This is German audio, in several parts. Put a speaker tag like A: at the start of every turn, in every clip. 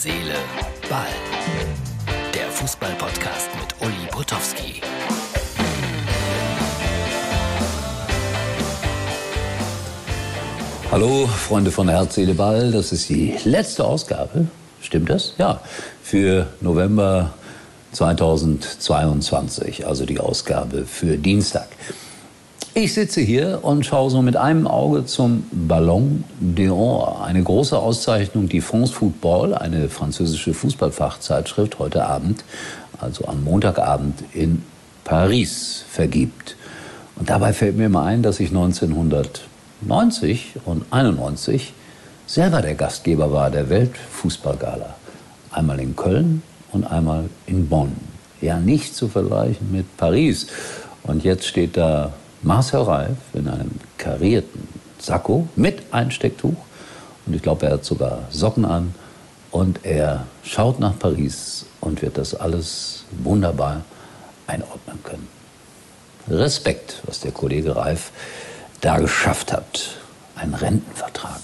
A: Seele, Ball. Der Fußball-Podcast mit Uli Potowski.
B: Hallo, Freunde von Herz, Seele, Ball. Das ist die letzte Ausgabe. Stimmt das? Ja. Für November 2022, also die Ausgabe für Dienstag. Ich sitze hier und schaue so mit einem Auge zum Ballon d'Or, eine große Auszeichnung, die France Football, eine französische Fußballfachzeitschrift, heute Abend, also am Montagabend in Paris vergibt. Und dabei fällt mir mal ein, dass ich 1990 und 91 selber der Gastgeber war der Weltfußballgala. Einmal in Köln und einmal in Bonn. Ja, nicht zu vergleichen mit Paris. Und jetzt steht da Marcel Reif in einem karierten Sakko mit Einstecktuch. Und ich glaube, er hat sogar Socken an. Und er schaut nach Paris und wird das alles wunderbar einordnen können. Respekt, was der Kollege Reif da geschafft hat. Ein Rentenvertrag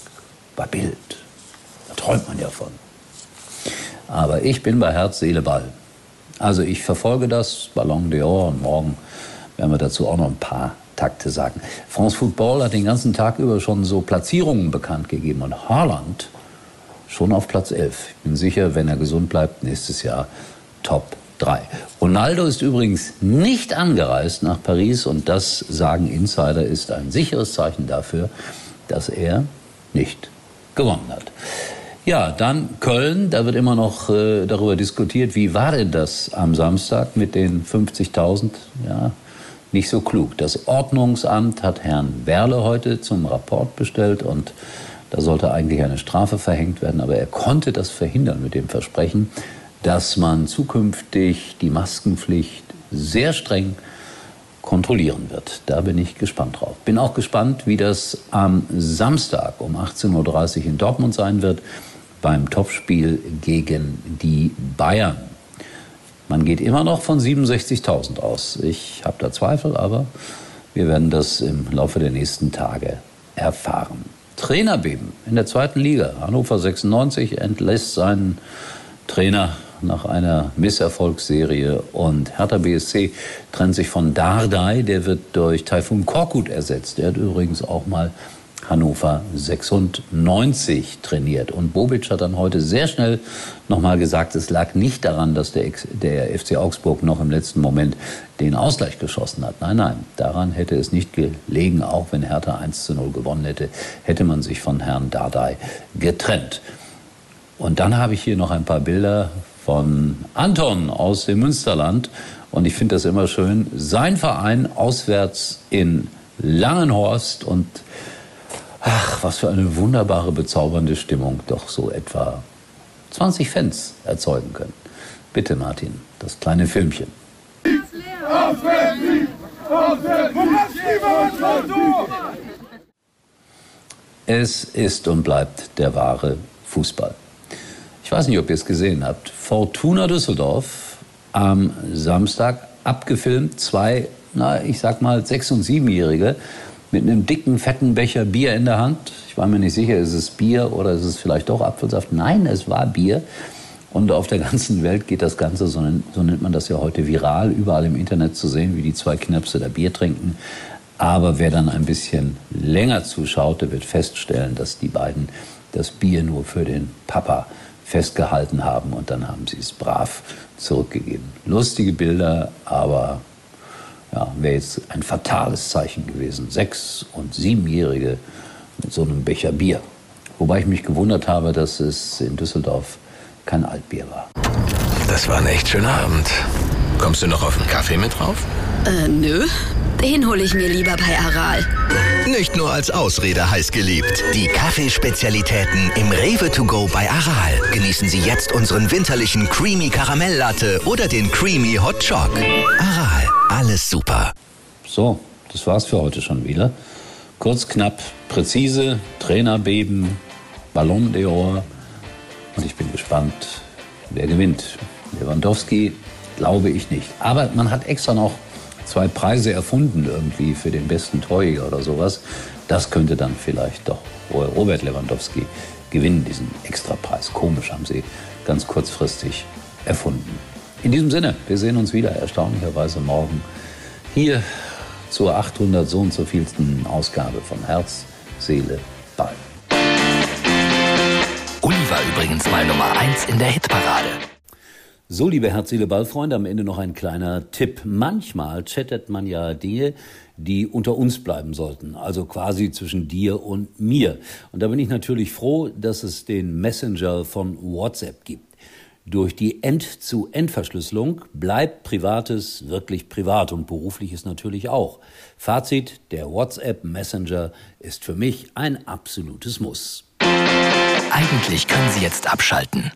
B: bei Bild. Da träumt man ja von. Aber ich bin bei Herz, Seele, Ball. Also ich verfolge das Ballon d'Or und morgen werden wir dazu auch noch ein paar Takte sagen. France Football hat den ganzen Tag über schon so Platzierungen bekannt gegeben und Haaland schon auf Platz 11. Ich bin sicher, wenn er gesund bleibt, nächstes Jahr Top 3. Ronaldo ist übrigens nicht angereist nach Paris und das, sagen Insider, ist ein sicheres Zeichen dafür, dass er nicht gewonnen hat. Ja, dann Köln, da wird immer noch äh, darüber diskutiert, wie war denn das am Samstag mit den 50.000? Ja, nicht so klug. Das Ordnungsamt hat Herrn Werle heute zum Rapport bestellt und da sollte eigentlich eine Strafe verhängt werden, aber er konnte das verhindern mit dem Versprechen, dass man zukünftig die Maskenpflicht sehr streng kontrollieren wird. Da bin ich gespannt drauf. Bin auch gespannt, wie das am Samstag um 18.30 Uhr in Dortmund sein wird beim Topspiel gegen die Bayern. Man geht immer noch von 67.000 aus. Ich habe da Zweifel, aber wir werden das im Laufe der nächsten Tage erfahren. Trainerbeben in der zweiten Liga. Hannover 96 entlässt seinen Trainer nach einer Misserfolgsserie und Hertha BSC trennt sich von Dardai, der wird durch Taifun Korkut ersetzt. Der hat übrigens auch mal Hannover 96 trainiert. Und Bobic hat dann heute sehr schnell nochmal gesagt, es lag nicht daran, dass der, der FC Augsburg noch im letzten Moment den Ausgleich geschossen hat. Nein, nein, daran hätte es nicht gelegen. Auch wenn Hertha 1 zu 0 gewonnen hätte, hätte man sich von Herrn Dardai getrennt. Und dann habe ich hier noch ein paar Bilder von Anton aus dem Münsterland. Und ich finde das immer schön. Sein Verein auswärts in Langenhorst und Ach, was für eine wunderbare, bezaubernde Stimmung doch so etwa 20 Fans erzeugen können. Bitte, Martin, das kleine Filmchen. Es ist und bleibt der wahre Fußball. Ich weiß nicht, ob ihr es gesehen habt. Fortuna Düsseldorf am Samstag abgefilmt. Zwei, na, ich sag mal, sechs- und siebenjährige mit einem dicken, fetten Becher Bier in der Hand. Ich war mir nicht sicher, ist es Bier oder ist es vielleicht doch Apfelsaft? Nein, es war Bier. Und auf der ganzen Welt geht das Ganze, so, so nennt man das ja heute viral, überall im Internet zu sehen, wie die zwei Knäpse da Bier trinken. Aber wer dann ein bisschen länger zuschaut, der wird feststellen, dass die beiden das Bier nur für den Papa festgehalten haben und dann haben sie es brav zurückgegeben. Lustige Bilder, aber ja, wäre jetzt ein fatales Zeichen gewesen. Sechs- und siebenjährige mit so einem Becher Bier. Wobei ich mich gewundert habe, dass es in Düsseldorf kein Altbier war.
A: Das war ein echt schöner Abend. Kommst du noch auf einen Kaffee mit drauf?
C: Äh, nö. Den hole ich mir lieber bei Aral.
A: Nicht nur als Ausrede heiß geliebt. Die Kaffeespezialitäten im Rewe to go bei Aral. Genießen Sie jetzt unseren winterlichen Creamy Karamelllatte oder den Creamy Hot Choc. Aral, alles super.
B: So, das war's für heute schon wieder. Kurz, knapp, präzise, Trainerbeben, Ballon d'Or. Und ich bin gespannt, wer gewinnt. Lewandowski glaube ich nicht. Aber man hat extra noch zwei Preise erfunden irgendwie für den besten Torjäger oder sowas. Das könnte dann vielleicht doch Robert Lewandowski gewinnen diesen Extrapreis. Komisch haben sie ganz kurzfristig erfunden. In diesem Sinne, wir sehen uns wieder erstaunlicherweise morgen hier zur 800 so und so vielsten Ausgabe von Herz, Seele, Ball.
A: Uli war übrigens mal Nummer 1 in der Hitparade.
B: So, liebe Herz, Seele, Ballfreunde, am Ende noch ein kleiner Tipp. Manchmal chattet man ja Dinge, die unter uns bleiben sollten, also quasi zwischen dir und mir. Und da bin ich natürlich froh, dass es den Messenger von WhatsApp gibt. Durch die End-zu-End-Verschlüsselung bleibt Privates wirklich privat und berufliches natürlich auch. Fazit, der WhatsApp Messenger ist für mich ein absolutes Muss.
A: Eigentlich können Sie jetzt abschalten.